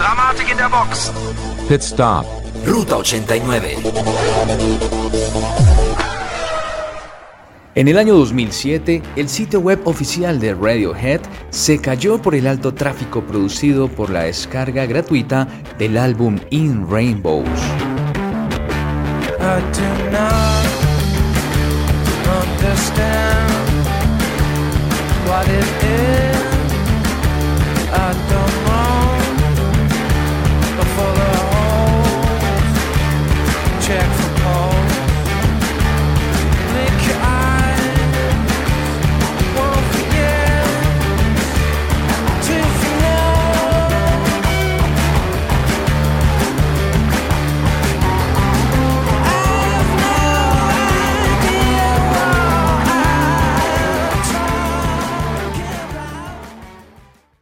Dramatik in der Box. Pit Stop. Ruta 89. En el año 2007, el sitio web oficial de Radiohead se cayó por el alto tráfico producido por la descarga gratuita del álbum In Rainbows. I do not check.